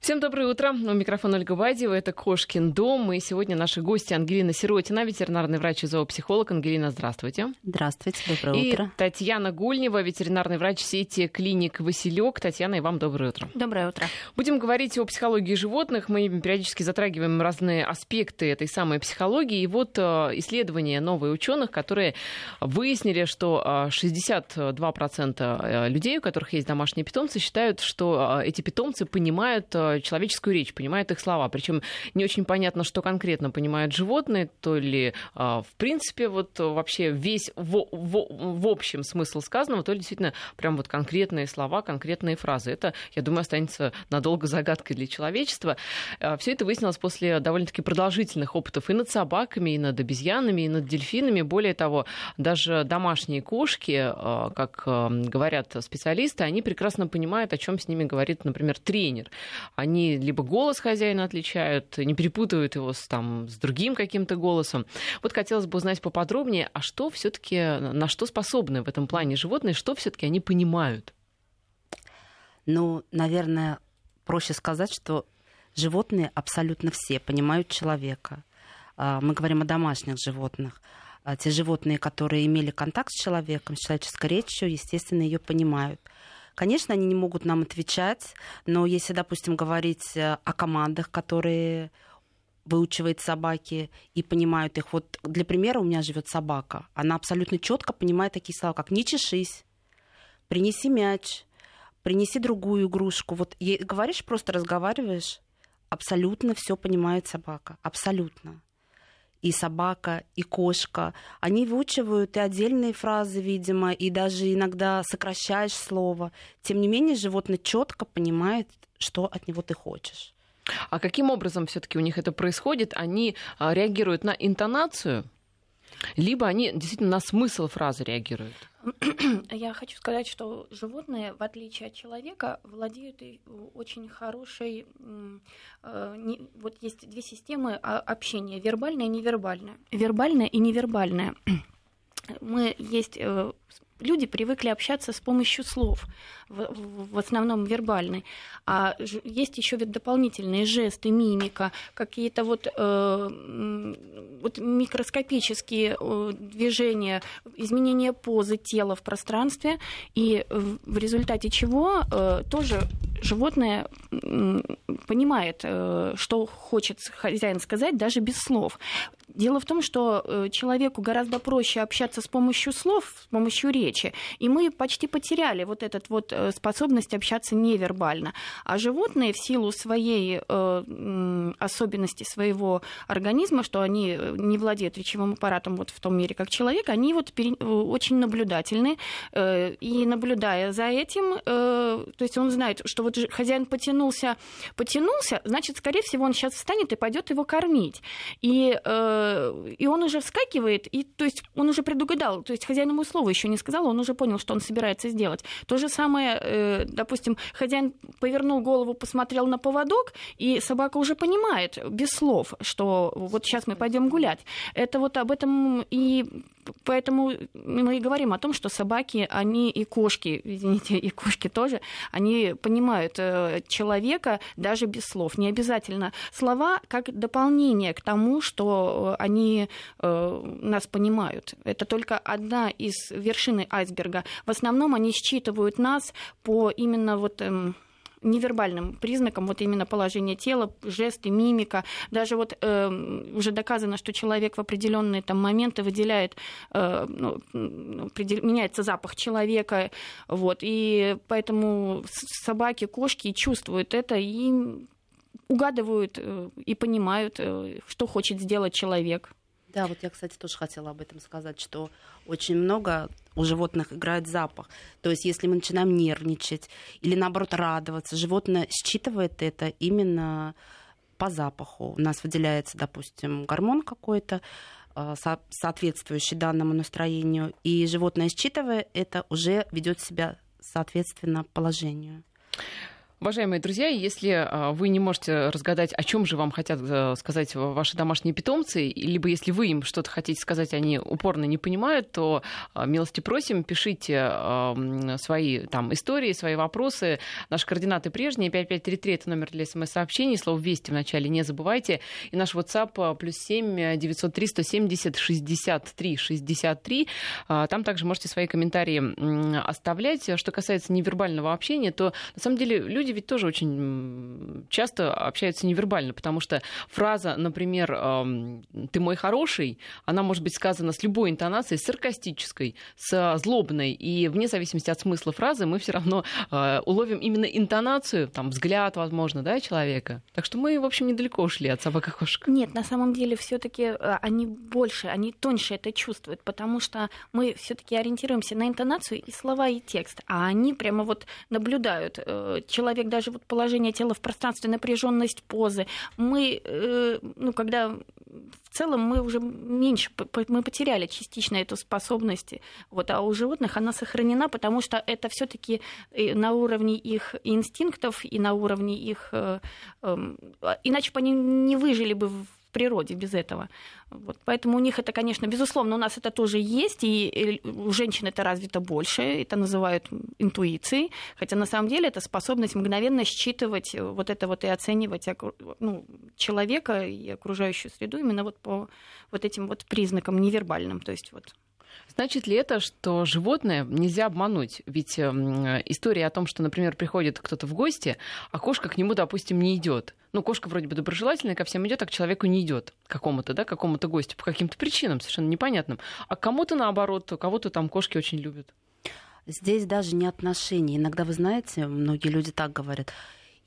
Всем доброе утро. У микрофона Ольга Бадьева. Это Кошкин дом. И сегодня наши гости Ангелина Сиротина, ветеринарный врач и зоопсихолог. Ангелина, здравствуйте. Здравствуйте, доброе и утро. Татьяна Гульнева, ветеринарный врач сети клиник «Василек». Татьяна, и вам доброе утро. Доброе утро. Будем говорить о психологии животных. Мы периодически затрагиваем разные аспекты этой самой психологии. И вот э, исследования новые ученых, которые выяснили, что 62% э, людей, у которых есть домашние питомцы, считают, что э, эти питомцы понимают человеческую речь, понимают их слова. Причем не очень понятно, что конкретно понимают животные, то ли а, в принципе вот вообще весь в, в, в общем смысл сказанного, то ли действительно прям вот конкретные слова, конкретные фразы. Это, я думаю, останется надолго загадкой для человечества. А, Все это выяснилось после довольно-таки продолжительных опытов и над собаками, и над обезьянами, и над дельфинами. Более того, даже домашние кошки, как говорят специалисты, они прекрасно понимают, о чем с ними говорит, например, тренер. Они либо голос хозяина отличают, не перепутывают его с, там, с другим каким-то голосом. Вот хотелось бы узнать поподробнее, а что все-таки, на что способны в этом плане животные, что все-таки они понимают? Ну, наверное, проще сказать, что животные абсолютно все понимают человека. А, мы говорим о домашних животных. А те животные, которые имели контакт с человеком, с человеческой речью, естественно, ее понимают. Конечно, они не могут нам отвечать, но если, допустим, говорить э, о командах, которые выучивает собаки и понимают их. Вот для примера у меня живет собака. Она абсолютно четко понимает такие слова, как не чешись, принеси мяч, принеси другую игрушку. Вот ей говоришь, просто разговариваешь, абсолютно все понимает собака. Абсолютно и собака, и кошка. Они выучивают и отдельные фразы, видимо, и даже иногда сокращаешь слово. Тем не менее, животное четко понимает, что от него ты хочешь. А каким образом все-таки у них это происходит? Они а, реагируют на интонацию, либо они действительно на смысл фразы реагируют? Я хочу сказать, что животные, в отличие от человека, владеют очень хорошей... Э, вот есть две системы общения, вербальная и невербальная. Вербальная и невербальная. Мы есть э, люди привыкли общаться с помощью слов, в, в основном вербальной. А есть еще ведь дополнительные жесты, мимика, какие-то вот, э, вот микроскопические э, движения, изменение позы тела в пространстве, и в результате чего э, тоже животное понимает, э, что хочет хозяин сказать, даже без слов. Дело в том, что э, человеку гораздо проще общаться с помощью слов, с помощью речи, и мы почти потеряли вот эту вот э, способность общаться невербально. А животные в силу своей особенности своего организма, что они не владеют речевым аппаратом вот в том мере, как человек, они вот очень наблюдательны, и наблюдая за этим, то есть он знает, что вот хозяин потянулся, потянулся, значит, скорее всего, он сейчас встанет и пойдет его кормить. И, э, и он уже вскакивает, и то есть он уже предугадал, то есть хозяин ему слова еще не сказал, он уже понял, что он собирается сделать. То же самое, э, допустим, хозяин повернул голову, посмотрел на поводок, и собака уже понимает без слов, что вот сейчас мы пойдем гулять. Это вот об этом и поэтому мы и говорим о том, что собаки, они и кошки, извините, и кошки тоже, они понимают э, человека даже без слов. Не обязательно слова как дополнение к тому, что они э, нас понимают. Это только одна из вершины айсберга. В основном они считывают нас по именно вот эм, невербальным признакам, вот именно положение тела, жесты, мимика. Даже вот э, уже доказано, что человек в определенные там моменты выделяет, э, ну, меняется запах человека, вот, и поэтому собаки, кошки чувствуют это и угадывают э, и понимают, э, что хочет сделать человек. Да, вот я, кстати, тоже хотела об этом сказать, что очень много у животных играет запах. То есть, если мы начинаем нервничать или наоборот радоваться, животное считывает это именно по запаху. У нас выделяется, допустим, гормон какой-то, а, соответствующий данному настроению, и животное, считывая это, уже ведет себя соответственно положению. Уважаемые друзья, если а, вы не можете разгадать, о чем же вам хотят э, сказать ваши домашние питомцы, либо если вы им что-то хотите сказать, они упорно не понимают, то а, милости просим, пишите свои там истории, свои вопросы. Наши координаты прежние, 5533 это номер для смс-сообщений, слово «Вести» в начале не забывайте. И наш WhatsApp а, плюс 7 903 170 63 63. Там также можете свои комментарии оставлять. Что касается невербального общения, то на самом деле люди люди ведь тоже очень часто общаются невербально, потому что фраза, например, «ты мой хороший», она может быть сказана с любой интонацией, саркастической, с злобной, и вне зависимости от смысла фразы мы все равно а, уловим именно интонацию, там, взгляд, возможно, да, человека. Так что мы, в общем, недалеко ушли от собак и кошек. Нет, на самом деле все таки а, они больше, они тоньше это чувствуют, потому что мы все таки ориентируемся на интонацию и слова, и текст, а они прямо вот наблюдают э, человека человек, даже вот положение тела в пространстве, напряженность позы. Мы, э, ну, когда в целом мы уже меньше, мы потеряли частично эту способность, вот, а у животных она сохранена, потому что это все таки на уровне их инстинктов и на уровне их... Э, эм, иначе бы они не выжили бы в природе без этого. Вот. Поэтому у них это, конечно, безусловно, у нас это тоже есть, и у женщин это развито больше, это называют интуицией, хотя на самом деле это способность мгновенно считывать вот это вот и оценивать ну, человека и окружающую среду именно вот по вот этим вот признакам невербальным, то есть вот Значит ли это, что животное нельзя обмануть? Ведь э, история о том, что, например, приходит кто-то в гости, а кошка к нему, допустим, не идет. Ну, кошка вроде бы доброжелательная, ко всем идет, а к человеку не идет, какому-то, да, какому-то гостю, по каким-то причинам совершенно непонятным. А кому-то наоборот, кого-то там кошки очень любят. Здесь даже не отношения. Иногда, вы знаете, многие люди так говорят.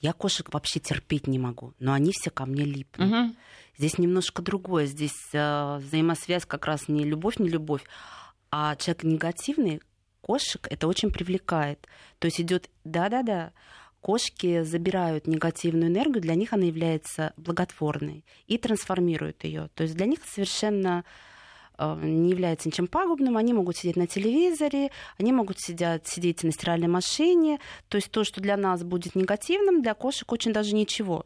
Я кошек вообще терпеть не могу, но они все ко мне липнут. Угу. Здесь немножко другое. Здесь э, взаимосвязь как раз не любовь, не любовь, а человек негативный, кошек это очень привлекает. То есть идет, да-да-да, кошки забирают негативную энергию, для них она является благотворной и трансформируют ее. То есть для них совершенно э, не является ничем пагубным, они могут сидеть на телевизоре, они могут сидеть, сидеть на стиральной машине, то есть то, что для нас будет негативным, для кошек очень даже ничего.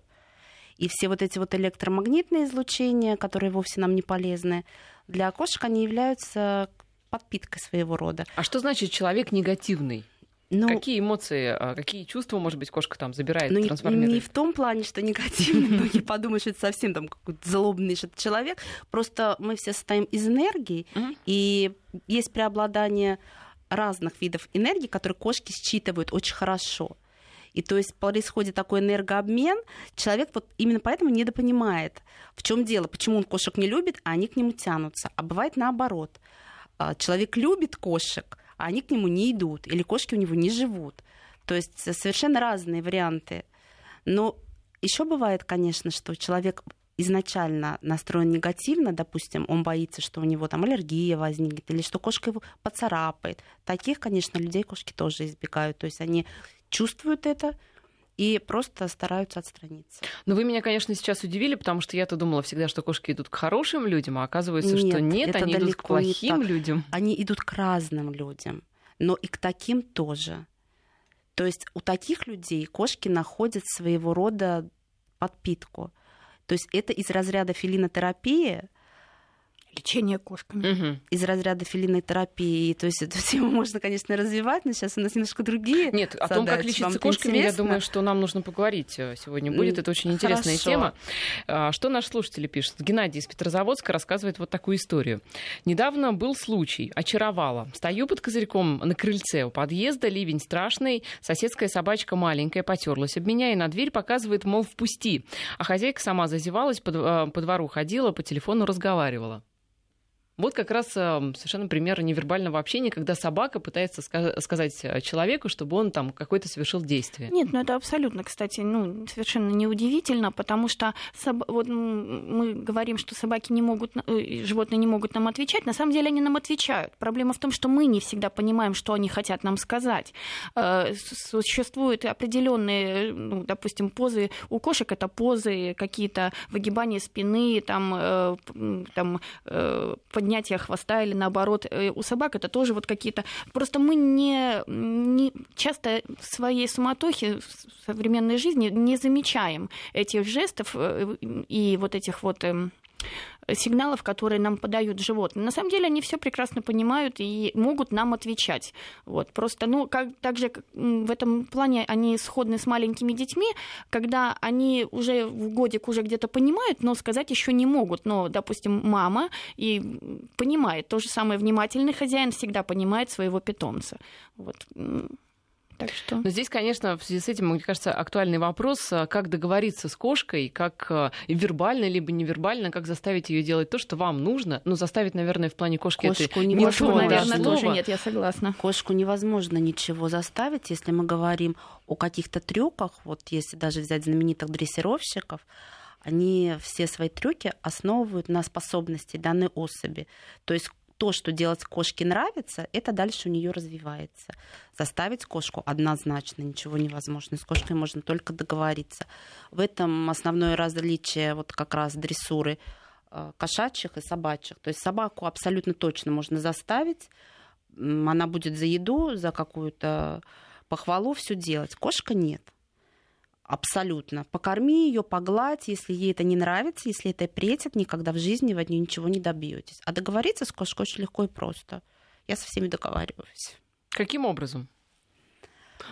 И все вот эти вот электромагнитные излучения, которые вовсе нам не полезны, для кошек они являются подпиткой своего рода. А что значит человек негативный? Ну, какие эмоции, а, какие чувства, может быть, кошка там забирает, ну, трансформирует? Не в том плане, что негативный, многие подумают, что это совсем там какой-то злобный человек. Просто мы все состоим из энергии, и есть преобладание разных видов энергии, которые кошки считывают очень хорошо. И то есть происходит такой энергообмен, человек вот именно поэтому недопонимает, в чем дело, почему он кошек не любит, а они к нему тянутся. А бывает наоборот – человек любит кошек, а они к нему не идут, или кошки у него не живут. То есть совершенно разные варианты. Но еще бывает, конечно, что человек изначально настроен негативно, допустим, он боится, что у него там аллергия возникнет, или что кошка его поцарапает. Таких, конечно, людей кошки тоже избегают. То есть они чувствуют это, и просто стараются отстраниться. Но вы меня, конечно, сейчас удивили, потому что я-то думала всегда, что кошки идут к хорошим людям, а оказывается, нет, что нет, они идут к плохим людям. Они идут к разным людям, но и к таким тоже. То есть у таких людей кошки находят своего рода подпитку. То есть это из разряда филинотерапии, лечение кошками. Угу. Из разряда филиной терапии. То есть эту тему можно, конечно, развивать, но сейчас у нас немножко другие. Нет, задачи. о том, как лечиться Вам кошками, интересно? я думаю, что нам нужно поговорить э, сегодня будет. Это очень интересная Хорошо. тема. А, что наши слушатели пишут? Геннадий из Петрозаводска рассказывает вот такую историю. Недавно был случай, очаровала. Стою под козырьком на крыльце у подъезда, ливень страшный, соседская собачка маленькая потерлась об меня и на дверь показывает, мол, впусти. А хозяйка сама зазевалась, по, э, по двору ходила, по телефону разговаривала. Вот как раз эм, совершенно пример невербального общения, когда собака пытается сказать э, человеку, чтобы он там какое-то совершил действие. Нет, ну это абсолютно, кстати, ну, совершенно неудивительно, потому что соб... вот мы говорим, что собаки не могут, э, животные не могут нам отвечать, на самом деле они нам отвечают. Проблема в том, что мы не всегда понимаем, что они хотят нам сказать. Э, существуют определенные, ну, допустим, позы, у кошек это позы, какие-то выгибания спины, там, там поднятие хвоста или наоборот. Э, у собак это тоже вот какие-то... Просто мы не, не часто в своей суматохе в современной жизни не замечаем этих жестов э, и вот этих вот эм, сигналов, которые нам подают животные. На самом деле они все прекрасно понимают и могут нам отвечать. Вот. Просто, ну, как, также в этом плане они сходны с маленькими детьми, когда они уже в годик уже где-то понимают, но сказать еще не могут. Но, допустим, мама и понимает. То же самое внимательный хозяин всегда понимает своего питомца. Вот. Так что... Но здесь, конечно, в связи с этим, мне кажется, актуальный вопрос, а, как договориться с кошкой, как а, вербально либо невербально, как заставить ее делать то, что вам нужно. Ну, заставить, наверное, в плане кошки Кошку это не Кошку, наверное, тоже нет, я согласна. Кошку невозможно ничего заставить, если мы говорим о каких-то трюках, вот если даже взять знаменитых дрессировщиков, они все свои трюки основывают на способности данной особи. То есть то, что делать кошке нравится, это дальше у нее развивается. Заставить кошку однозначно ничего невозможно. С кошкой можно только договориться. В этом основное различие вот как раз дрессуры э, кошачьих и собачьих. То есть собаку абсолютно точно можно заставить, она будет за еду, за какую-то похвалу все делать. Кошка нет. Абсолютно. Покорми ее, погладь, если ей это не нравится, если это претит, никогда в жизни вы от нее ничего не добьетесь. А договориться с кошкой очень легко и просто. Я со всеми договариваюсь. Каким образом?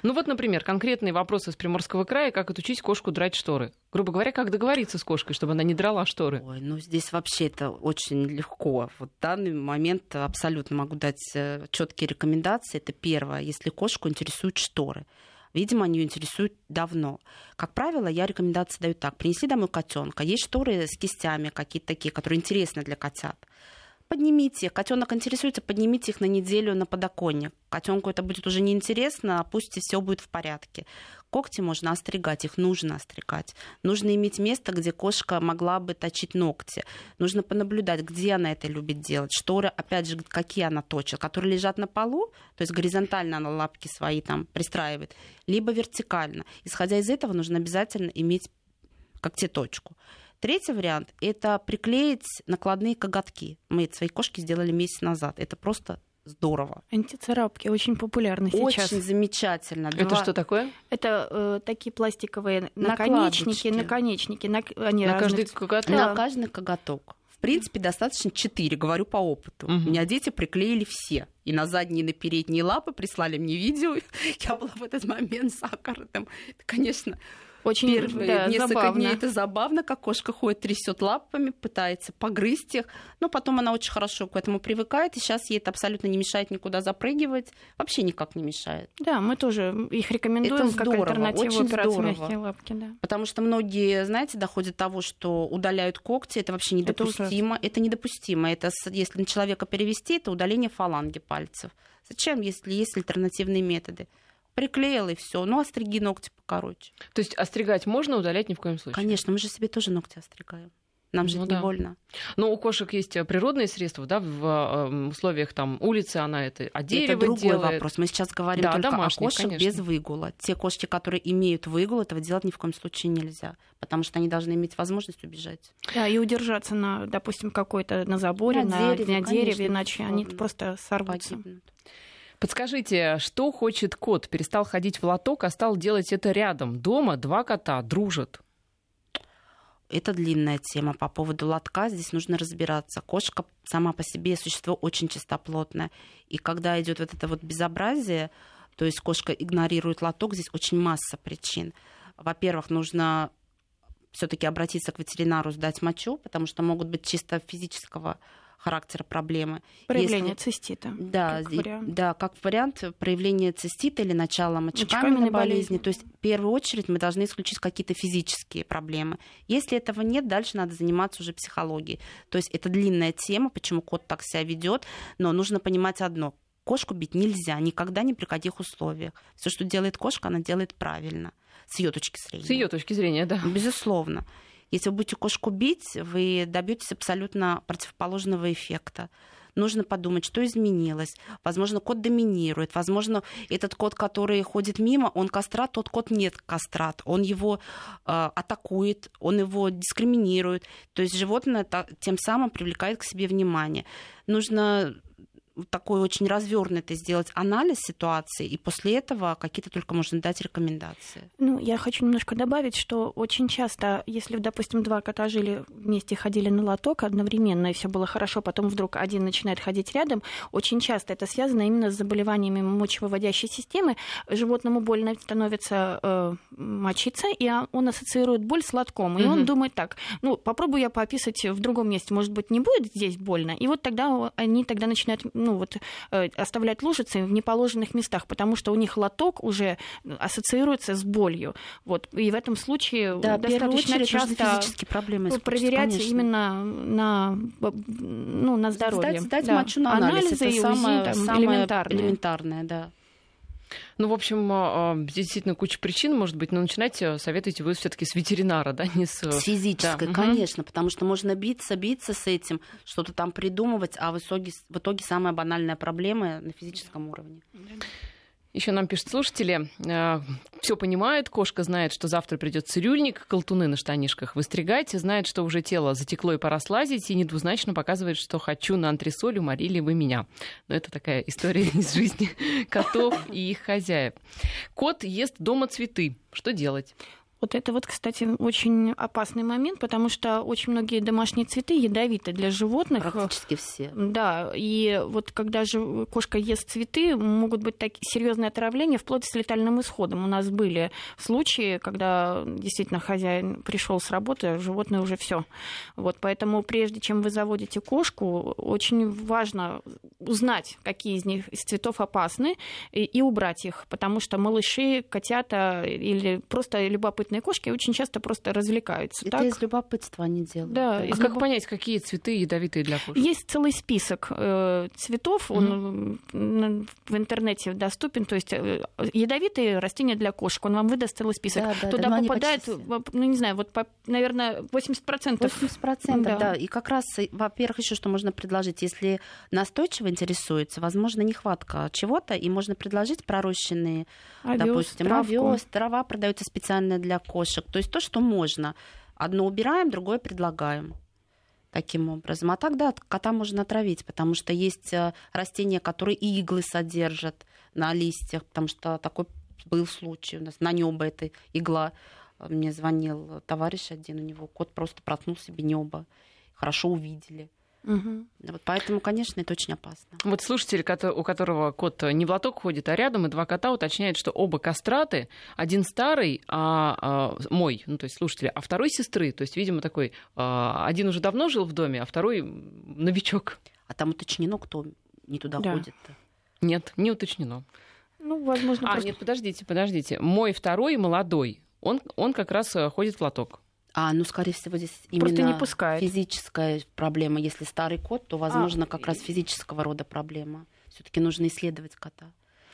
Ну вот, например, конкретные вопросы из Приморского края, как отучить кошку драть шторы. Грубо говоря, как договориться с кошкой, чтобы она не драла шторы? Ой, ну здесь вообще это очень легко. Вот в данный момент абсолютно могу дать э, четкие рекомендации. Это первое, если кошку интересуют шторы. Видимо, они ее интересуют давно. Как правило, я рекомендации даю так. Принеси домой котенка. Есть шторы с кистями какие-то такие, которые интересны для котят поднимите. Котенок интересуется, поднимите их на неделю на подоконник. Котенку это будет уже неинтересно, а пусть все будет в порядке. Когти можно остригать, их нужно остригать. Нужно иметь место, где кошка могла бы точить ногти. Нужно понаблюдать, где она это любит делать. Шторы, опять же, какие она точит, которые лежат на полу, то есть горизонтально она лапки свои там пристраивает, либо вертикально. Исходя из этого, нужно обязательно иметь когтеточку. Третий вариант – это приклеить накладные коготки. Мы своей кошке сделали месяц назад. Это просто здорово. Антицарапки очень популярны сейчас. Очень замечательно. Это Два... что такое? Это э, такие пластиковые наконечники, наконечники. На, они на разных... каждый коготок? На каждый коготок. В принципе, достаточно четыре, говорю по опыту. Угу. У меня дети приклеили все. И на задние, и на передние лапы прислали мне видео. Я была в этот момент сахарным. Это, конечно, очень Первые да, несколько забавно. дней это забавно, как кошка ходит, трясет лапами, пытается погрызть их, но потом она очень хорошо к этому привыкает, и сейчас ей это абсолютно не мешает никуда запрыгивать, вообще никак не мешает. Да, мы тоже их рекомендуем это здорово, как альтернативу очень здорово. мягкие лапки. Да. Потому что многие, знаете, доходят до того, что удаляют когти, это вообще недопустимо. Это, это недопустимо. Это, если на человека перевести, это удаление фаланги пальцев. Зачем, если есть альтернативные методы? Приклеил и все. Ну, остриги ногти покороче. То есть остригать можно, удалять ни в коем случае? Конечно, мы же себе тоже ногти остригаем. Нам же ну, не да. больно. Но у кошек есть э, природные средства, да, в э, условиях там улицы она это, а дерево Это другой делает. вопрос. Мы сейчас говорим да, только домашних, о кошек конечно. без выгула. Те кошки, которые имеют выгул, этого делать ни в коем случае нельзя, потому что они должны иметь возможность убежать. Да, и удержаться на, допустим, какой-то на заборе, на, на дереве, на дереве иначе они просто сорвутся. Погибнут. Подскажите, что хочет кот? Перестал ходить в лоток, а стал делать это рядом. Дома два кота дружат. Это длинная тема. По поводу лотка здесь нужно разбираться. Кошка сама по себе существо очень чистоплотное. И когда идет вот это вот безобразие, то есть кошка игнорирует лоток, здесь очень масса причин. Во-первых, нужно все-таки обратиться к ветеринару, сдать мочу, потому что могут быть чисто физического характера проблемы. Проявление Если... цистита. Да, как вариант. да, как вариант проявления цистита или начала мочекаменной болезни. болезни. То есть в первую очередь мы должны исключить какие-то физические проблемы. Если этого нет, дальше надо заниматься уже психологией. То есть это длинная тема, почему кот так себя ведет, но нужно понимать одно. Кошку бить нельзя никогда ни при каких условиях. Все, что делает кошка, она делает правильно с ее точки зрения. С ее точки зрения, да. Безусловно. Если вы будете кошку бить, вы добьетесь абсолютно противоположного эффекта. нужно подумать, что изменилось. Возможно, кот доминирует. Возможно, этот кот, который ходит мимо, он кастрат, тот кот нет кастрат. Он его э, атакует, он его дискриминирует. То есть животное тем самым привлекает к себе внимание. Нужно такой очень развернутый сделать анализ ситуации, и после этого какие-то только можно дать рекомендации. Ну, я хочу немножко добавить, что очень часто, если, допустим, два кота жили вместе, ходили на лоток одновременно, и все было хорошо, потом вдруг один начинает ходить рядом, очень часто это связано именно с заболеваниями мочевыводящей системы. Животному больно становится э, мочиться, и он ассоциирует боль с лотком. И угу. он думает так, ну, попробую я пописать в другом месте, может быть, не будет здесь больно. И вот тогда они тогда начинают ну, вот, э, оставлять лужицы в неположенных местах, потому что у них лоток уже ассоциируется с болью. Вот. И в этом случае да, достаточно часто физические проблемы проверять конечно. именно на, ну, на здоровье. Сдать, сдать да. мочу на анализ. Анализы это самое, самое элементарное. элементарное да. Ну, в общем, а, здесь действительно куча причин, может быть, но начинать э, советуете вы все-таки с ветеринара, да, не с... С физической, да. конечно, угу. потому что можно биться, биться с этим, что-то там придумывать, а в итоге, в итоге самая банальная проблема на физическом уровне. Еще нам пишут слушатели, э, все понимает, кошка знает, что завтра придет цирюльник, колтуны на штанишках выстригать, знает, что уже тело затекло и пора слазить, и недвузначно показывает, что хочу на антресоль, уморили вы меня. Но это такая история из жизни котов и их хозяев. Кот ест дома цветы. Что делать? Вот это вот, кстати, очень опасный момент, потому что очень многие домашние цветы ядовиты для животных. Практически все. Да, и вот когда же кошка ест цветы, могут быть такие серьезные отравления, вплоть с летальным исходом. У нас были случаи, когда действительно хозяин пришел с работы, а животное уже все. Вот, поэтому прежде чем вы заводите кошку, очень важно узнать, какие из них из цветов опасны, и, и убрать их, потому что малыши, котята или просто любопытные любопытные кошки очень часто просто развлекаются. Это так? из любопытства они делают. Да. А как любоп... понять, какие цветы ядовитые для кошек? Есть целый список э, цветов, mm-hmm. он в интернете доступен. То есть э, ядовитые растения для кошек, он вам выдаст целый список. Да, да, Туда да, попадает, ну не знаю, вот, по, наверное, 80%. 80%, да. да. И как раз, во-первых, еще что можно предложить, если настойчиво интересуется, возможно, нехватка чего-то, и можно предложить пророщенные, овес, допустим, овес, трава продается специально для кошек. То есть то, что можно. Одно убираем, другое предлагаем таким образом. А тогда кота можно отравить, потому что есть э, растения, которые иглы содержат на листьях, потому что такой был случай у нас на небо эта игла. Мне звонил товарищ один, у него кот просто проткнул себе небо. Хорошо увидели. Угу. Вот поэтому, конечно, это очень опасно. Вот слушатель, у которого кот не в лоток ходит, а рядом, и два кота уточняют, что оба кастраты, один старый, а, а мой, ну то есть слушатель, а второй сестры, то есть, видимо, такой, а, один уже давно жил в доме, а второй новичок. А там уточнено, кто не туда да. ходит? -то? Нет, не уточнено. Ну, возможно, А, просто... нет, подождите, подождите. Мой второй молодой, он, он как раз э, ходит в лоток. А, ну, скорее всего, здесь именно не пускает. физическая проблема. Если старый кот, то, возможно, а, как раз физического рода проблема. Все-таки нужно исследовать кота.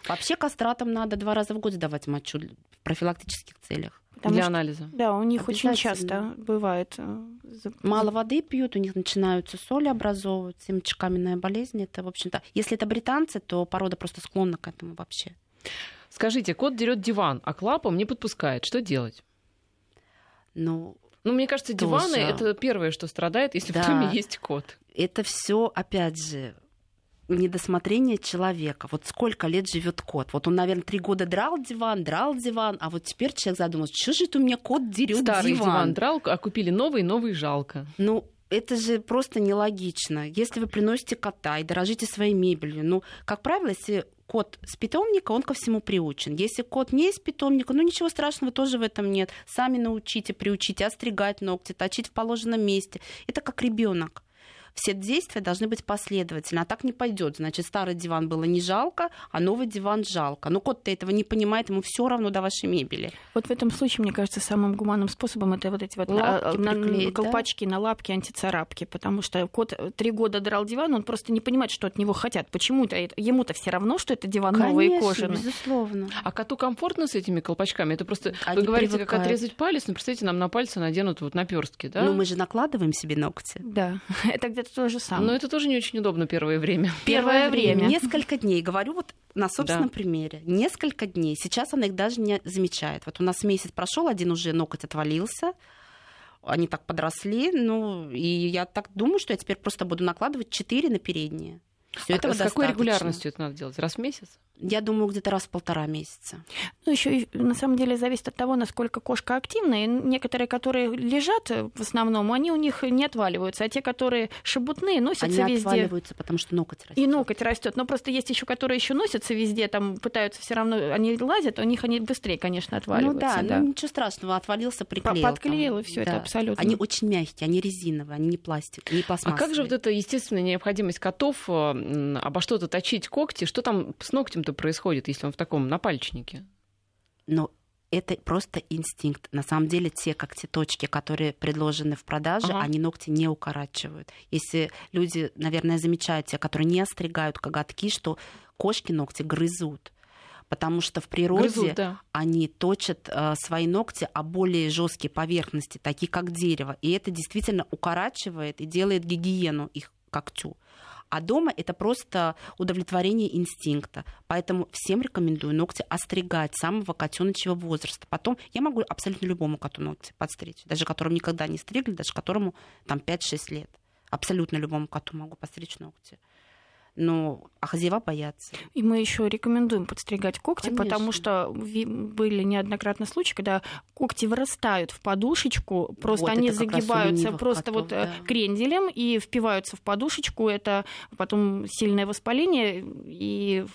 Вообще кастратам надо два раза в год сдавать мочу в профилактических целях. Потому Для что, анализа. Да, у них очень часто бывает. Э, Мало воды пьют, у них начинаются соли образовываться, семечкаменная болезнь. Это, в общем-то, если это британцы, то порода просто склонна к этому вообще. Скажите, кот дерет диван, а к лапам не подпускает. Что делать? Ну, ну, мне кажется, диваны тоже. это первое, что страдает, если да. в доме есть кот. Это все, опять же, недосмотрение человека. Вот сколько лет живет кот? Вот он, наверное, три года драл диван, драл диван, а вот теперь человек задумался, что же это у меня кот дерет Старый диван? диван драл, а купили новый, новый жалко. Ну, это же просто нелогично. Если вы приносите кота и дорожите своей мебелью, ну, как правило, если кот с питомника, он ко всему приучен. Если кот не из питомника, ну ничего страшного тоже в этом нет. Сами научите, приучите остригать ногти, точить в положенном месте. Это как ребенок все действия должны быть последовательны. А так не пойдет. Значит, старый диван было не жалко, а новый диван жалко. Но кот-то этого не понимает, ему все равно до вашей мебели. Вот в этом случае, мне кажется, самым гуманным способом это вот эти вот лапки на, приклеить, колпачки да? на лапки, антицарапки. Потому что кот три года драл диван, он просто не понимает, что от него хотят. Почему-то ему-то все равно, что это диван Конечно, новый и кожаный. безусловно. А коту комфортно с этими колпачками? Это просто, Они вы говорите, привыкают. как отрезать палец, но представьте, нам на пальцы наденут вот наперстки, да? Ну, мы же накладываем себе ногти. Да. Тогда это то же самое. Но это тоже не очень удобно первое время. Первое время. Несколько дней. Говорю вот на собственном да. примере. Несколько дней. Сейчас она их даже не замечает. Вот у нас месяц прошел, один уже ноготь отвалился, они так подросли, ну, и я так думаю, что я теперь просто буду накладывать 4 на передние. Все а этого с какой регулярностью это надо делать? Раз в месяц? Я думаю, где-то раз в полтора месяца. Ну, еще на самом деле зависит от того, насколько кошка активна. И некоторые, которые лежат э, в основном, они у них не отваливаются, а те, которые шебутные, носятся они везде. Они отваливаются, потому что ноготь растет. И ноготь растет. Но просто есть еще, которые еще носятся везде, там пытаются все равно, они лазят, у них они быстрее, конечно, отваливаются. Ну да, да. Ну, ничего страшного, отвалился, приклеил. Подклеил, там. и все да. это абсолютно. Они очень мягкие, они резиновые, они не пластик, не пластмассовые. А как же вот эта естественная необходимость котов э, обо что-то точить когти? Что там с ногтем-то происходит, если он в таком напальчнике? Но это просто инстинкт. На самом деле те когтеточки, которые предложены в продаже, ага. они ногти не укорачивают. Если люди, наверное, замечают, те, которые не остригают коготки, что кошки ногти грызут потому что в природе Грызут, да. они точат э, свои ногти о более жесткие поверхности, такие как дерево, и это действительно укорачивает и делает гигиену их когтю. А дома это просто удовлетворение инстинкта. Поэтому всем рекомендую ногти остригать самого котеночьего возраста. Потом я могу абсолютно любому коту ногти подстричь, даже которому никогда не стригли, даже которому там 5-6 лет. Абсолютно любому коту могу подстричь ногти но а хозяева боятся. И мы еще рекомендуем подстригать когти, Конечно. потому что были неоднократно случаи, когда когти вырастают в подушечку, просто вот, они загибаются просто котов, вот э, да. кренделем и впиваются в подушечку. Это потом сильное воспаление и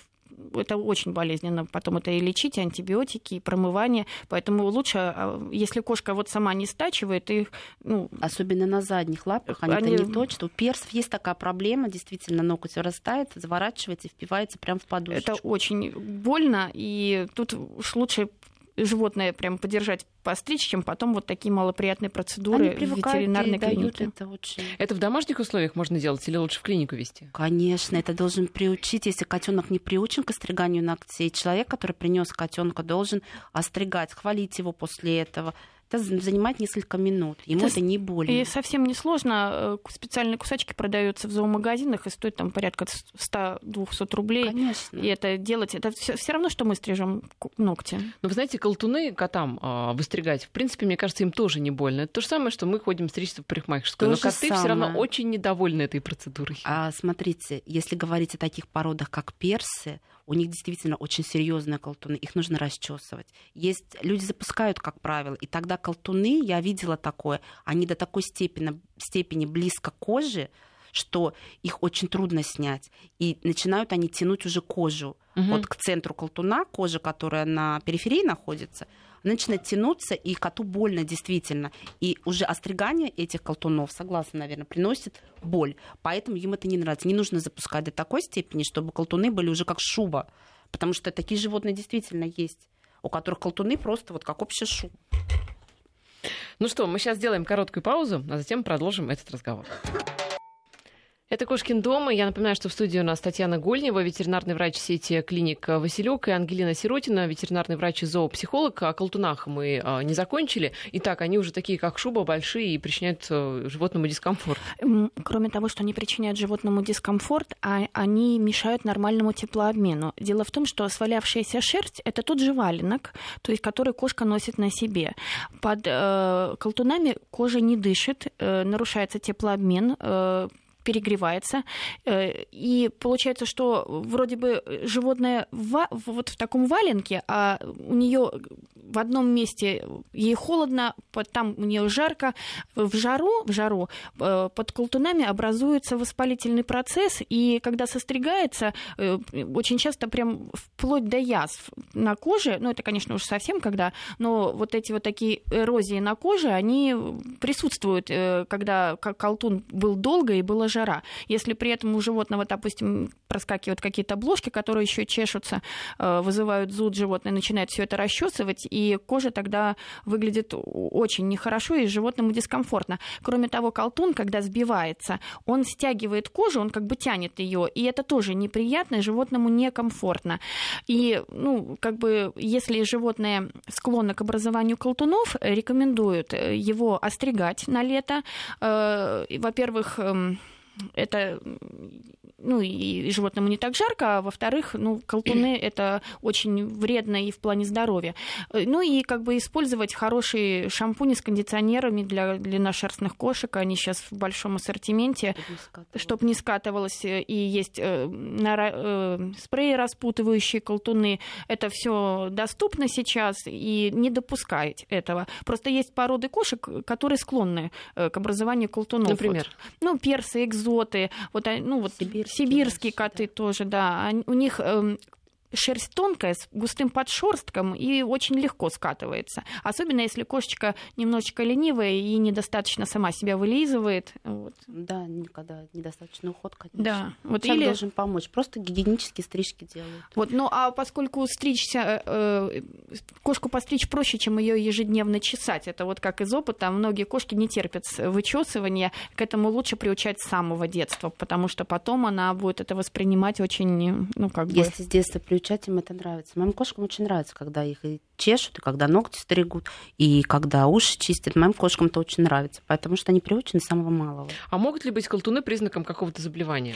это очень болезненно. Потом это и лечить, и антибиотики, и промывание. Поэтому лучше, а, если кошка вот сама не стачивает, их... Ну, Особенно на задних лапах, они, они... не точат. У персов есть такая проблема, действительно, ноготь вырастает, заворачивается и впивается прямо в подушечку. Это очень больно, и тут уж лучше животное прям подержать постричь, чем потом вот такие малоприятные процедуры в ветеринарной клинике. Это, очень... это в домашних условиях можно делать или лучше в клинику вести? Конечно, это должен приучить. Если котенок не приучен к остриганию ногтей, человек, который принес котенка, должен остригать, хвалить его после этого это занимает несколько минут. Ему это, это не больно. И совсем не сложно. Э, специальные кусачки продаются в зоомагазинах и стоят там порядка 100-200 рублей. Конечно. И это делать, это все равно, что мы стрижем ногти. Но вы знаете, колтуны котам э, выстригать, в принципе, мне кажется, им тоже не больно. Это то же самое, что мы ходим стричься в парикмахерскую. То Но коты все равно очень недовольны этой процедурой. А смотрите, если говорить о таких породах, как персы, у них действительно очень серьезные колтуны, их нужно расчесывать. Есть люди запускают, как правило, и тогда колтуны, я видела такое, они до такой степени, степени близко к коже, что их очень трудно снять. И начинают они тянуть уже кожу. Угу. Вот к центру колтуна, кожа, которая на периферии находится, начинает тянуться, и коту больно действительно. И уже остригание этих колтунов, согласно, наверное, приносит боль. Поэтому им это не нравится. Не нужно запускать до такой степени, чтобы колтуны были уже как шуба. Потому что такие животные действительно есть, у которых колтуны просто вот как общая шуба. Ну что, мы сейчас сделаем короткую паузу, а затем продолжим этот разговор. Это Кошкин дом. Я напоминаю, что в студии у нас Татьяна Гольнева, ветеринарный врач сети клиник Василек, и Ангелина Сиротина, ветеринарный врач и зоопсихолог. О колтунах мы а, не закончили. Итак, они уже такие, как шуба, большие и причиняют э, животному дискомфорт. Кроме того, что они причиняют животному дискомфорт, а они мешают нормальному теплообмену. Дело в том, что свалявшаяся шерсть – это тот же валенок, то есть который кошка носит на себе. Под э, колтунами кожа не дышит, э, нарушается теплообмен, э, перегревается. Э, и получается, что вроде бы животное вот в таком валенке, а у нее в одном месте ей холодно, там у нее жарко. В жару, в жару э, под колтунами образуется воспалительный процесс, и когда состригается, э, очень часто прям вплоть до язв на коже, ну это, конечно, уже совсем когда, но вот эти вот такие эрозии на коже, они присутствуют, когда колтун был долго и было жара. Если при этом у животного, допустим, проскакивают какие-то обложки, которые еще чешутся, э, вызывают зуд, животное начинает все это расчесывать, и кожа тогда выглядит очень нехорошо, и животному дискомфортно. Кроме того, колтун, когда сбивается, он стягивает кожу, он как бы тянет ее, и это тоже неприятно, животному некомфортно. И, ну, как бы, если животное склонно к образованию колтунов, рекомендуют его остригать на лето. Э, во-первых, эм, это ну и животному не так жарко, а во-вторых, ну, колтуны это очень вредно и в плане здоровья. Э, ну и как бы использовать хорошие шампуни с кондиционерами для длинношерстных кошек, они сейчас в большом ассортименте, чтобы не скатывалось, и есть э, э, спреи распутывающие колтуны, это все доступно сейчас, и не допускать этого. Просто есть породы кошек, которые склонны к образованию колтунов. Например? Вот. Ну, персы, экзоты, вот, ну, вот Сибирь Сибирские коты тоже, да. У них эм, шерсть тонкая, с густым подшерстком и очень легко скатывается. Особенно если кошечка немножечко ленивая и недостаточно сама себя вылизывает. Вот. Да, никогда недостаточно уход, конечно. Да. Вот Человек или... должен помочь. Просто гигиенические стрижки делают. Вот, ну а поскольку стричься, э, кошку постричь проще, чем ее ежедневно чесать. Это вот как из опыта. Многие кошки не терпят вычесывания. К этому лучше приучать с самого детства, потому что потом она будет это воспринимать очень, ну как бы... Если с детства приучать приучать им это нравится. Моим кошкам очень нравится, когда их и чешут, и когда ногти стригут, и когда уши чистят. Моим кошкам это очень нравится, потому что они приучены с самого малого. А могут ли быть колтуны признаком какого-то заболевания?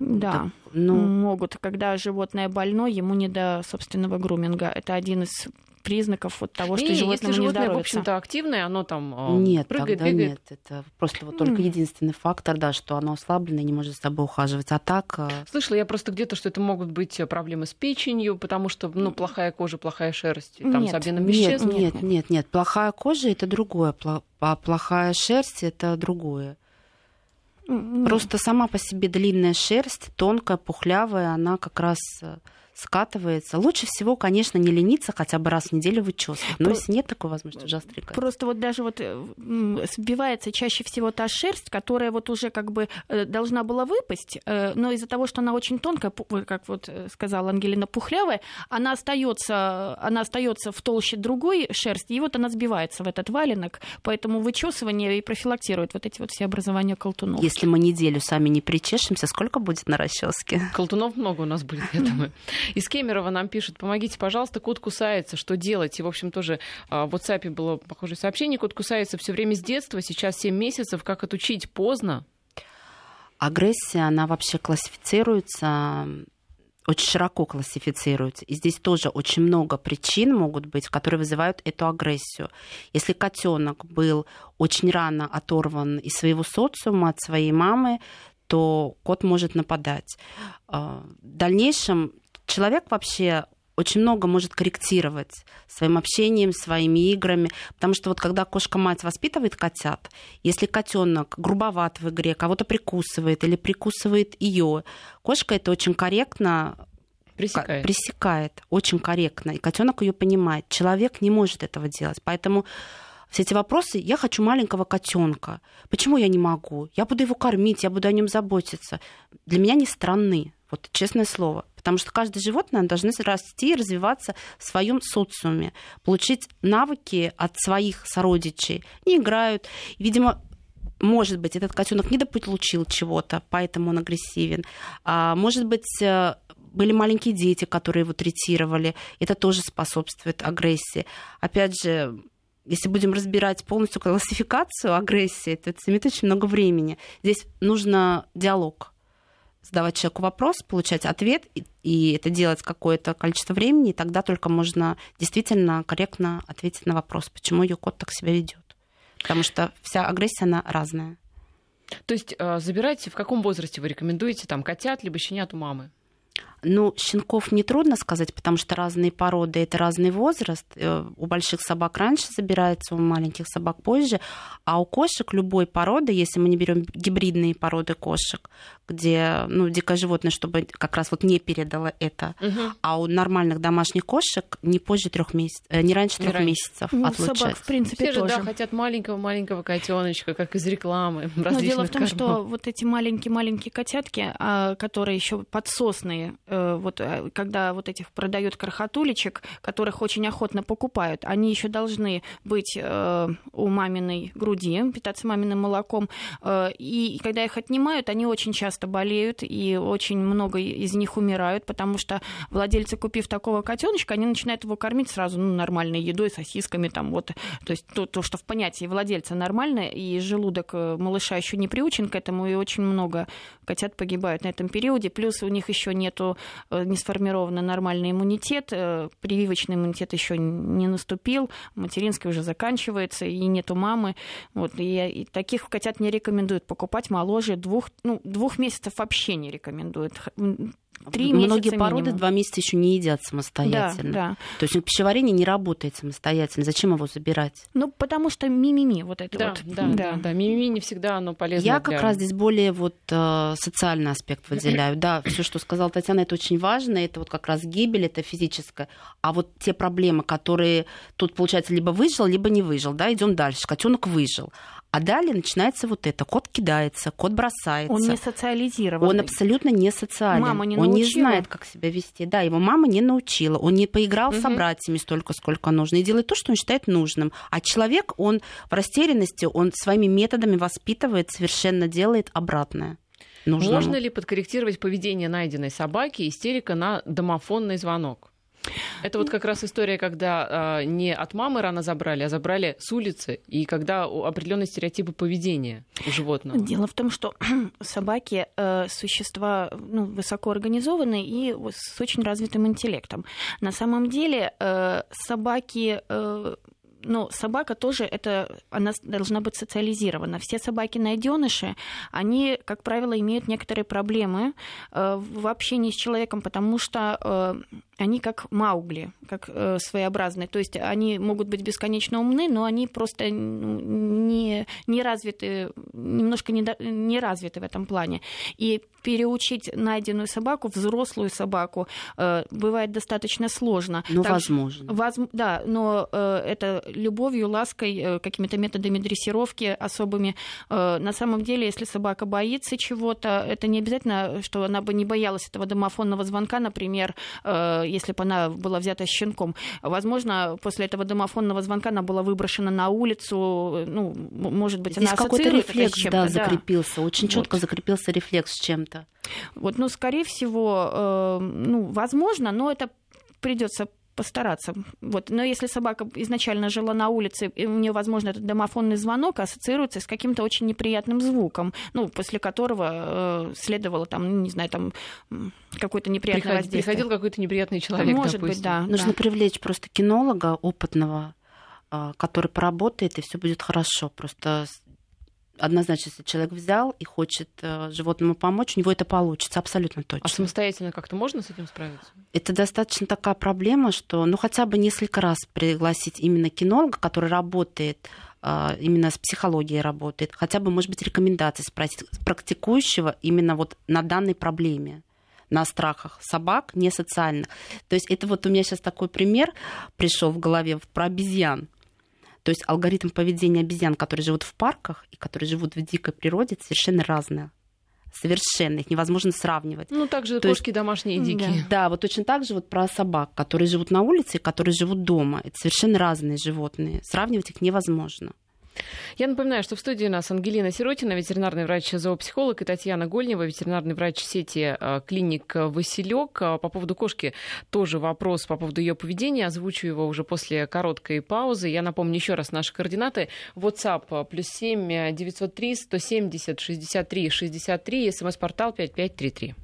Да, да ну... могут. Когда животное больное, ему не до собственного груминга. Это один из признаков вот того, что не, животное если не животное, в общем-то, активное, оно там э, нет, прыгает, тогда бегает. Нет, это просто вот только единственный фактор, да, что оно ослаблено и не может с тобой ухаживать. А так... Э, Слышала я просто где-то, что это могут быть проблемы с печенью, потому что, ну, плохая кожа, плохая шерсть, там нет, с обменом веществ. Нет, нет, нет, нет, плохая кожа — это другое, а плохая шерсть — это другое. Просто сама по себе длинная шерсть, тонкая, пухлявая, она как раз э, скатывается. Лучше всего, конечно, не лениться, хотя бы раз в неделю вычесывать. Но Про... если нет такой возможности, уже стригать. Просто вот даже вот э, сбивается чаще всего та шерсть, которая вот уже как бы э, должна была выпасть, э, но из-за того, что она очень тонкая, как вот сказала Ангелина, пухлявая, она остается, она остается в толще другой шерсти, и вот она сбивается в этот валенок, поэтому вычесывание и профилактирует вот эти вот все образования колтунов. Если мы неделю сами не причешемся, сколько будет на расческе? Колтунов много у нас будет, я думаю. Из Кемерово нам пишут, помогите, пожалуйста, кот кусается, что делать? И, в общем, тоже а, в WhatsApp было похожее сообщение, кот кусается все время с детства, сейчас 7 месяцев, как отучить? Поздно? Агрессия, она вообще классифицируется очень широко классифицируется. И здесь тоже очень много причин могут быть, которые вызывают эту агрессию. Если котенок был очень рано оторван из своего социума, от своей мамы, то кот может нападать. А, в дальнейшем человек вообще очень много может корректировать своим общением, своими играми. Потому что вот когда кошка-мать воспитывает котят, если котенок грубоват в игре, кого-то прикусывает или прикусывает ее, кошка это очень корректно пресекает. пресекает очень корректно, и котенок ее понимает. Человек не может этого делать. Поэтому все эти вопросы, я хочу маленького котенка. Почему я не могу? Я буду его кормить, я буду о нем заботиться. Для меня не странны. Вот честное слово. Потому что каждое животное должно расти и развиваться в своем социуме, получить навыки от своих сородичей. Не играют. Видимо, может быть, этот котенок не дополучил чего-то, поэтому он агрессивен. А может быть, э, были маленькие дети, которые его третировали. Это тоже способствует агрессии. Опять же, если будем разбирать полностью классификацию агрессии, то это займет очень много времени. Здесь нужно диалог задавать человеку вопрос, получать ответ, и, и это делать какое-то количество времени, и тогда только можно действительно корректно ответить на вопрос, почему ее кот так себя ведет. Потому что вся агрессия, она разная. То есть э, забирайте, в каком возрасте вы рекомендуете там котят либо щенят у мамы? Ну, щенков нетрудно сказать, потому что разные породы, это разный возраст. Э, у больших собак раньше забирается, у маленьких собак позже. А у кошек любой породы, если мы не берем гибридные породы кошек, где ну, дикое животное, чтобы как раз вот не передало это, угу. а у нормальных домашних кошек не позже трех месяцев, э, не раньше трех месяцев ну, отлучать. Собак, в принципе, Все тоже. же, да, хотят маленького-маленького котеночка, как из рекламы. Но дело в том, кормов. что вот эти маленькие-маленькие котятки, а, которые еще подсосные, вот э, когда вот этих продают крохотулечек, которых очень охотно покупают, они еще должны быть у маминой груди, питаться маминым молоком. И когда их отнимают, они очень часто болеют, и очень много из них умирают, потому что владельцы, купив такого котеночка, они начинают его кормить сразу ну, нормальной едой, сосисками, там вот, то есть то, то, что в понятии владельца нормально, и желудок малыша еще не приучен к этому, и очень много котят погибают на этом периоде. Плюс у них еще нету, э, не сформирован нормальный иммунитет, э, прививочный иммунитет еще не наступил, материнский уже заканчивается, и нету мамы. Вот, и, и таких котят не рекомендуют покупать моложе двух, ну, двух месяцев вообще не рекомендуют Три Многие породы минимум. два месяца еще не едят самостоятельно. Да, да. То есть пищеварение не работает самостоятельно. Зачем его забирать? Ну, потому что мимими вот это да, вот. Да, да, да. Мимими не всегда оно полезно. Я для... как раз здесь более вот э, социальный аспект выделяю. Да, все, что сказала Татьяна, это очень важно. Это вот как раз гибель, это физическое. А вот те проблемы, которые тут, получается, либо выжил, либо не выжил, да, идем дальше. Котенок выжил. А далее начинается вот это. Кот кидается, кот бросается. Он не социализирован. Он абсолютно не социален. Мама не Он не знает, как себя вести. Да, его мама не научила. Он не поиграл угу. с собратьями столько, сколько нужно. И делает то, что он считает нужным. А человек, он в растерянности, он своими методами воспитывает, совершенно делает обратное. Нужному. Можно ли подкорректировать поведение найденной собаки истерика на домофонный звонок? Это вот как раз история, когда э, не от мамы рано забрали, а забрали с улицы, и когда определенные стереотипы поведения у животного. Дело в том, что собаки э, существа ну, высокоорганизованные и с очень развитым интеллектом. На самом деле э, собаки э, ну, собака тоже это, она должна быть социализирована. Все собаки найденыши, они, как правило, имеют некоторые проблемы э, в общении с человеком, потому что э, они как Маугли, как э, своеобразные. То есть они могут быть бесконечно умны, но они просто не, не развиты, немножко не, не развиты в этом плане. И переучить найденную собаку, взрослую собаку, э, бывает достаточно сложно. Ну, возможно. Воз, да, но э, это любовью, лаской, э, какими-то методами дрессировки особыми. Э, на самом деле, если собака боится чего-то, это не обязательно, что она бы не боялась этого домофонного звонка, например, э, если бы она была взята щенком. Возможно, после этого домофонного звонка она была выброшена на улицу, ну, может быть, Здесь она какой-то рефлекс, да, закрепился, очень четко вот. закрепился рефлекс с чем-то. Вот, ну, скорее всего, э, ну, возможно, но это придется постараться. Вот. Но если собака изначально жила на улице, и у нее, возможно, этот домофонный звонок ассоциируется с каким-то очень неприятным звуком, ну, после которого э, следовало там, ну, не знаю, там какое-то неприятное Приход, воздействие. Приходил какой-то неприятный человек, Может допустим. быть, да. Нужно да. привлечь просто кинолога опытного, а, который поработает, и все будет хорошо. Просто однозначно, если человек взял и хочет э, животному помочь, у него это получится абсолютно точно. А самостоятельно как-то можно с этим справиться? Это достаточно такая проблема, что ну хотя бы несколько раз пригласить именно кинолога, который работает э, именно с психологией работает, хотя бы, может быть, рекомендации спросить практикующего именно вот на данной проблеме на страхах собак, не социально. То есть это вот у меня сейчас такой пример пришел в голове про обезьян. То есть алгоритм поведения обезьян, которые живут в парках и которые живут в дикой природе, совершенно разные совершенно, их невозможно сравнивать. Ну, также То кошки есть, домашние и дикие. Да. да, вот точно так же вот про собак, которые живут на улице и которые живут дома. Это совершенно разные животные. Сравнивать их невозможно. Я напоминаю, что в студии у нас Ангелина Сиротина, ветеринарный врач-зоопсихолог, и Татьяна Гольнева, ветеринарный врач сети э, клиник Василек. Э, по поводу кошки тоже вопрос по поводу ее поведения. Озвучу его уже после короткой паузы. Я напомню еще раз наши координаты. WhatsApp э, плюс 7 903 170 63 63, смс-портал 5533.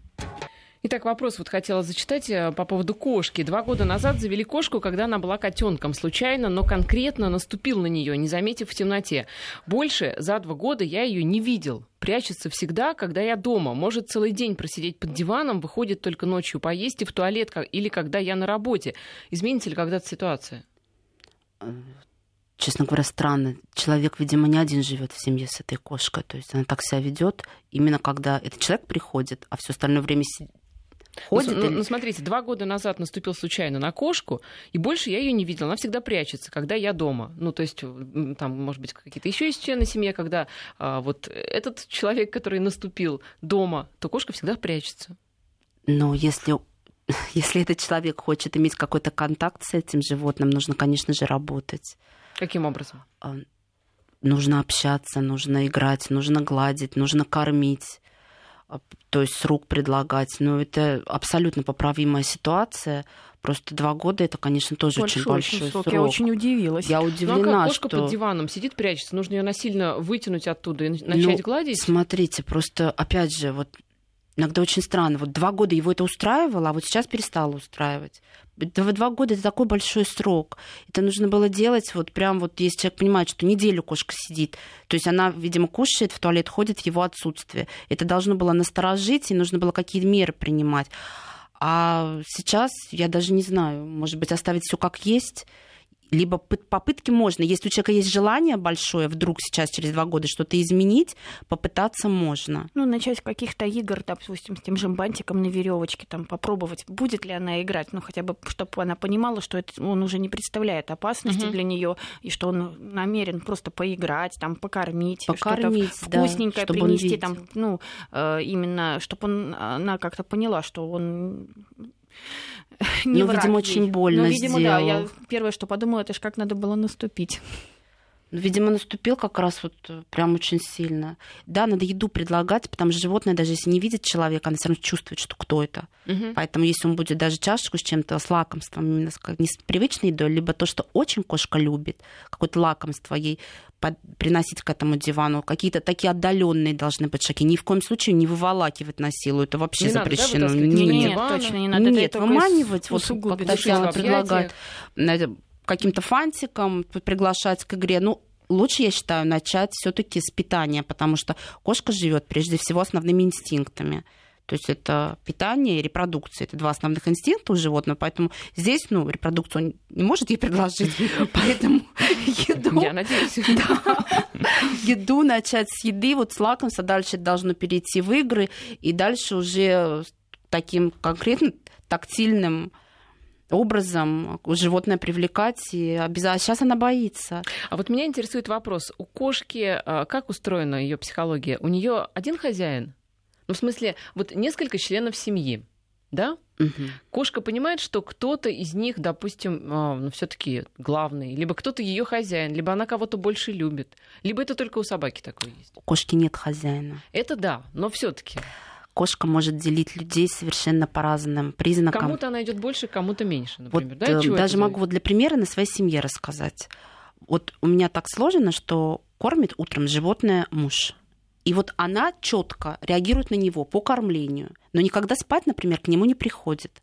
Итак, вопрос вот хотела зачитать э, по поводу кошки. Два года назад завели кошку, когда она была котенком, случайно, но конкретно наступил на нее, не заметив в темноте. Больше за два года я ее не видел. Прячется всегда, когда я дома. Может целый день просидеть под диваном, выходит только ночью поесть и в туалет, или когда я на работе. Изменится ли когда-то ситуация? Э, честно говоря, странно. Человек, видимо, не один живет в семье с этой кошкой. То есть она так себя ведет, именно когда этот человек приходит, а все остальное время Ходит ну, или... ну, смотрите, два года назад наступил случайно на кошку, и больше я ее не видела. Она всегда прячется, когда я дома. Ну, то есть, там, может быть, какие-то еще есть члены семьи, когда а, вот этот человек, который наступил дома, то кошка всегда прячется. Но если если этот человек хочет иметь какой-то контакт с этим животным, нужно, конечно же, работать. Каким образом? А, нужно общаться, нужно играть, нужно гладить, нужно кормить то есть с рук предлагать. Но это абсолютно поправимая ситуация. Просто два года это, конечно, тоже большой, очень большой очень срок. Я очень удивилась. Я удивлена, ну, а как кошка что... под диваном сидит, прячется. Нужно ее насильно вытянуть оттуда и начать ну, гладить? Смотрите, просто, опять же, вот иногда очень странно. Вот два года его это устраивало, а вот сейчас перестало устраивать. Два года это такой большой срок. Это нужно было делать вот прям вот, если человек понимает, что неделю кошка сидит, то есть она, видимо, кушает, в туалет ходит в его отсутствие. Это должно было насторожить, и нужно было какие-то меры принимать. А сейчас я даже не знаю, может быть, оставить все как есть либо попытки можно. Если у человека есть желание большое, вдруг сейчас через два года что-то изменить, попытаться можно. Ну, начать с каких-то игр, допустим, с тем же бантиком на веревочке, там попробовать, будет ли она играть, ну, хотя бы, чтобы она понимала, что это, он уже не представляет опасности угу. для нее, и что он намерен просто поиграть, там, покормить, покормить что-то вкусненькое да, принести, там, ну, э, именно, чтобы он, она как-то поняла, что он не ну, видимо, очень больно Ну, видимо, сделал. да. Я первое, что подумала, это же как надо было наступить. Видимо, наступил как раз вот э, прям очень сильно. Да, надо еду предлагать, потому что животное, даже если не видит человека, оно все равно чувствует, что кто это. Угу. Поэтому если он будет даже чашечку с чем-то, с лакомством, именно с, не с привычной едой, либо то, что очень кошка любит, какое-то лакомство ей под, приносить к этому дивану, какие-то такие отдаленные должны быть шаги. Ни в коем случае не выволакивать на силу, это вообще не запрещено. Надо, да, нет, нет, точно не надо. Нет, выманивать, вот когда Татьяна предлагает каким-то фантиком приглашать к игре. Ну, лучше, я считаю, начать все-таки с питания, потому что кошка живет прежде всего основными инстинктами. То есть это питание и репродукция. Это два основных инстинкта у животного. Поэтому здесь, ну, репродукцию он не может ей предложить. Поэтому еду... Я надеюсь. Еду начать с еды, вот с лакомства. Дальше должно перейти в игры. И дальше уже таким конкретно тактильным образом животное привлекать. И обязательно... Сейчас она боится. А вот меня интересует вопрос. У кошки а, как устроена ее психология? У нее один хозяин? Ну, в смысле, вот несколько членов семьи, да? Угу. Кошка понимает, что кто-то из них, допустим, а, ну, все-таки главный, либо кто-то ее хозяин, либо она кого-то больше любит, либо это только у собаки такое есть. У кошки нет хозяина. Это да, но все-таки кошка может делить людей совершенно по разным признакам. Кому-то она идет больше, кому-то меньше, например. Вот, да? Чего даже могу вот для примера на своей семье рассказать. Вот у меня так сложено, что кормит утром животное муж. И вот она четко реагирует на него по кормлению, но никогда спать, например, к нему не приходит.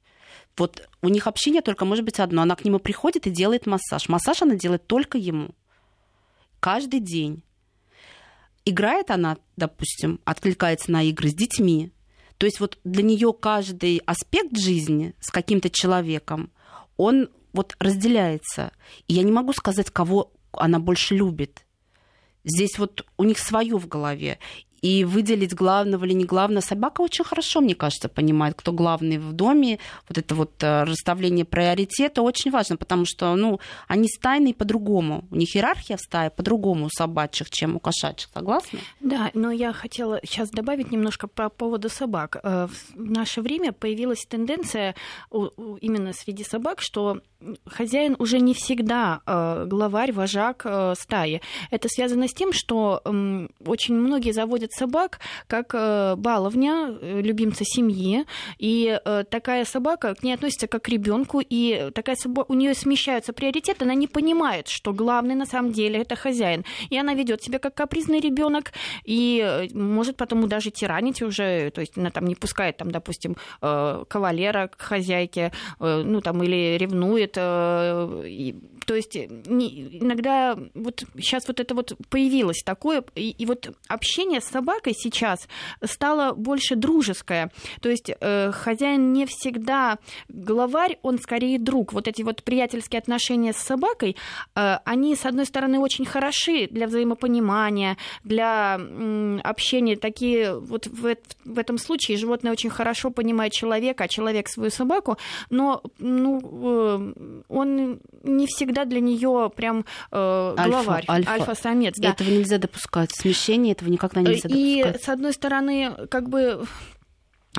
Вот у них общение только может быть одно. Она к нему приходит и делает массаж. Массаж она делает только ему. Каждый день. Играет она, допустим, откликается на игры с детьми, то есть вот для нее каждый аспект жизни с каким-то человеком, он вот разделяется. И я не могу сказать, кого она больше любит. Здесь вот у них свое в голове и выделить главного или не главного. Собака очень хорошо, мне кажется, понимает, кто главный в доме. Вот это вот э, расставление приоритета очень важно, потому что ну, они стайные по-другому. У них иерархия в стае по-другому у собачьих, чем у кошачьих. Согласны? Да, но я хотела сейчас добавить немножко по поводу собак. Э, в наше время появилась тенденция именно среди собак, что хозяин уже не всегда э, главарь, вожак стаи. Это связано с тем, что очень многие заводят любят собак как э, баловня, э, любимца семьи. И э, такая собака к ней относится как к ребенку, и такая собака, у нее смещаются приоритеты, она не понимает, что главный на самом деле это хозяин. И она ведет себя как капризный ребенок и может потому даже тиранить уже, то есть она там не пускает, там, допустим, кавалера к хозяйке, ну там или ревнует. То есть иногда вот сейчас вот это вот появилось такое, и, и вот общение с собакой сейчас стало больше дружеское. То есть э, хозяин не всегда главарь, он скорее друг. Вот эти вот приятельские отношения с собакой, э, они, с одной стороны, очень хороши для взаимопонимания, для э, общения. Такие вот в, в этом случае животное очень хорошо понимает человека, а человек свою собаку, но ну, э, он не всегда для нее прям э, главарь, альфа, альфа. альфа-самец. Да. Этого нельзя допускать. Смещение этого никогда нельзя и, с одной стороны, как бы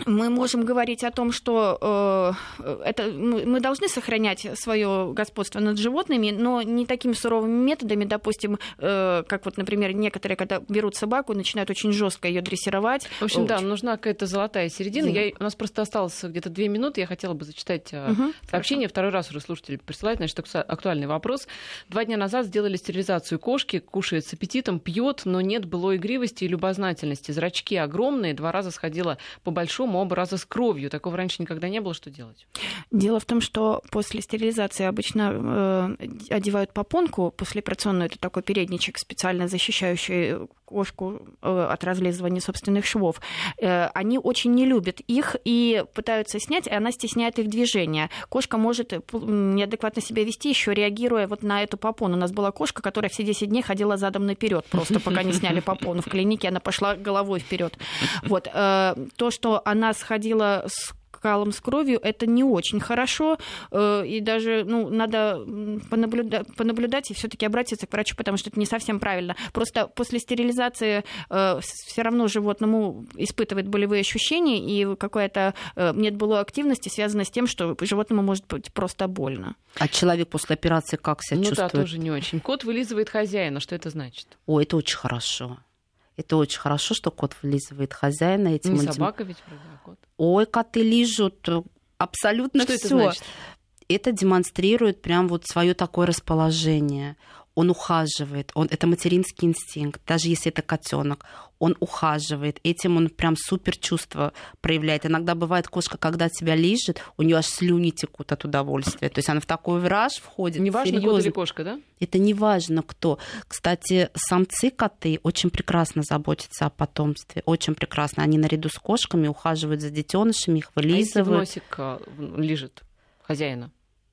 мы можем говорить о том, что э, это, мы должны сохранять свое господство над животными, но не такими суровыми методами, допустим, э, как вот, например, некоторые, когда берут собаку, начинают очень жестко ее дрессировать. В общем, да, нужна какая-то золотая середина. Я, у нас просто осталось где-то две минуты. Я хотела бы зачитать угу, сообщение. Хорошо. Второй раз уже слушатель присылает, значит, актуальный вопрос. Два дня назад сделали стерилизацию кошки, кушает с аппетитом, пьет, но нет былой игривости и любознательности. Зрачки огромные, два раза сходила по большому большому, оба раза с кровью. Такого раньше никогда не было. Что делать? Дело в том, что после стерилизации обычно э, одевают попонку послеоперационную. Это такой передничек, специально защищающий кошку э, от разлизывания собственных швов. Э, они очень не любят их и пытаются снять, и она стесняет их движения. Кошка может неадекватно себя вести, еще реагируя вот на эту попону. У нас была кошка, которая все 10 дней ходила задом наперед, просто пока не сняли попону в клинике, она пошла головой вперед. Вот. Э, то, что она сходила с калом с кровью, это не очень хорошо, э, и даже ну, надо понаблюдать, понаблюдать и все-таки обратиться к врачу, потому что это не совсем правильно. Просто после стерилизации э, все равно животному испытывает болевые ощущения, и какая-то э, нет былой активности связана с тем, что животному может быть просто больно. А человек после операции как себя ну, чувствует? Ну да, тоже не очень. Кот вылизывает хозяина, что это значит? О, это очень хорошо. Это очень хорошо, что кот вылизывает хозяина. Этим не собака ведь, вроде, а кот. Ой, коты лижут абсолютно что все. Это, значит? это демонстрирует прям вот свое такое расположение он ухаживает, он, это материнский инстинкт, даже если это котенок, он ухаживает, этим он прям супер чувство проявляет. Иногда бывает кошка, когда тебя лижет, у нее аж слюни текут от удовольствия, то есть она в такой враж входит. Неважно, кот или кошка, да? Это не важно кто. Кстати, самцы коты очень прекрасно заботятся о потомстве, очень прекрасно. Они наряду с кошками ухаживают за детенышами, их вылизывают. А если в носик а, лижет хозяина?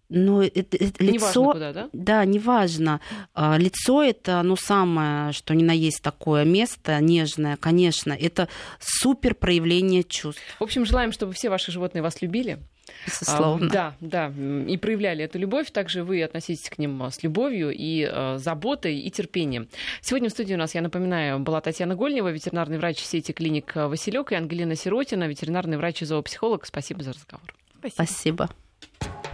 Ну, это, это лицо, неважно куда, да? Да, неважно. А, лицо это, ну, самое, что ни на есть такое место нежное, конечно, это супер проявление чувств. В общем, желаем, чтобы все ваши животные вас любили. Безусловно. А, да, да, и проявляли эту любовь. Также вы относитесь к ним с любовью и э, заботой и терпением. Сегодня в студии у нас, я напоминаю, была Татьяна Гольнева, ветеринарный врач сети клиник Василек, и Ангелина Сиротина, ветеринарный врач и зоопсихолог. Спасибо за разговор. Спасибо. Спасибо.